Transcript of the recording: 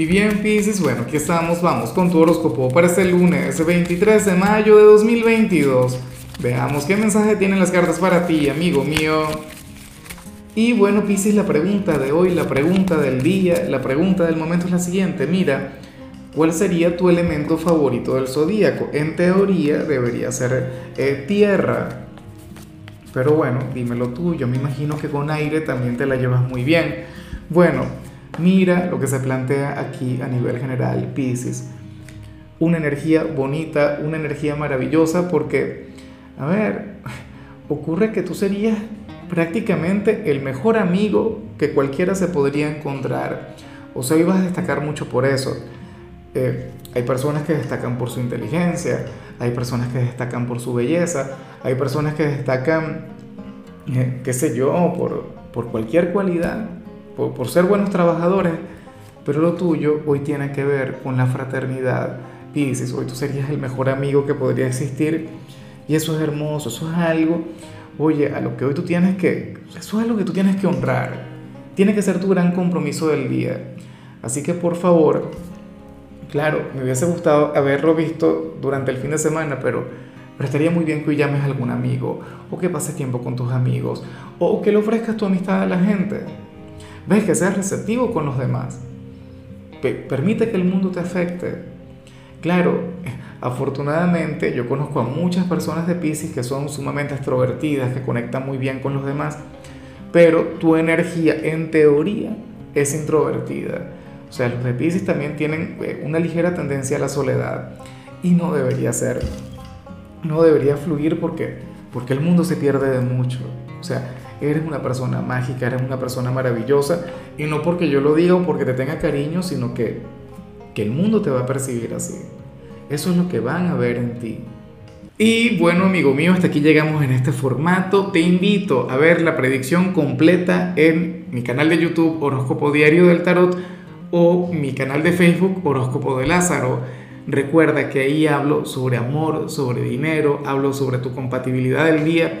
Y bien, Pisces, bueno, aquí estamos, vamos con tu horóscopo para este lunes 23 de mayo de 2022. Veamos qué mensaje tienen las cartas para ti, amigo mío. Y bueno, Pisces, la pregunta de hoy, la pregunta del día, la pregunta del momento es la siguiente. Mira, ¿cuál sería tu elemento favorito del zodíaco? En teoría debería ser eh, tierra. Pero bueno, dímelo tú, yo me imagino que con aire también te la llevas muy bien. Bueno, Mira lo que se plantea aquí a nivel general, Pisces. Una energía bonita, una energía maravillosa, porque, a ver, ocurre que tú serías prácticamente el mejor amigo que cualquiera se podría encontrar. O sea, ibas a destacar mucho por eso. Eh, hay personas que destacan por su inteligencia, hay personas que destacan por su belleza, hay personas que destacan, eh, qué sé yo, por, por cualquier cualidad por, ser buenos trabajadores, pero lo tuyo hoy tiene que ver con la fraternidad. Dices, hoy tú serías el mejor amigo que podría existir y eso es hermoso, eso es algo, oye, a lo que hoy tú tienes que, eso es algo que tú tienes que honrar, tiene que ser tu gran compromiso del día. Así que por favor, claro, me hubiese gustado haberlo visto durante el fin de semana, pero, pero estaría muy bien que hoy llames a algún amigo, o que pases tiempo con tus amigos, o que le ofrezcas tu amistad a la gente. Ves que seas receptivo con los demás. Permite que el mundo te afecte. Claro, afortunadamente yo conozco a muchas personas de Pisces que son sumamente extrovertidas, que conectan muy bien con los demás, pero tu energía en teoría es introvertida. O sea, los de Pisces también tienen eh, una ligera tendencia a la soledad y no debería ser. No debería fluir porque porque el mundo se pierde de mucho. O sea, eres una persona mágica, eres una persona maravillosa, y no porque yo lo diga o porque te tenga cariño, sino que, que el mundo te va a percibir así. Eso es lo que van a ver en ti. Y bueno, amigo mío, hasta aquí llegamos en este formato. Te invito a ver la predicción completa en mi canal de YouTube Horóscopo Diario del Tarot o mi canal de Facebook Horóscopo de Lázaro. Recuerda que ahí hablo sobre amor, sobre dinero, hablo sobre tu compatibilidad del día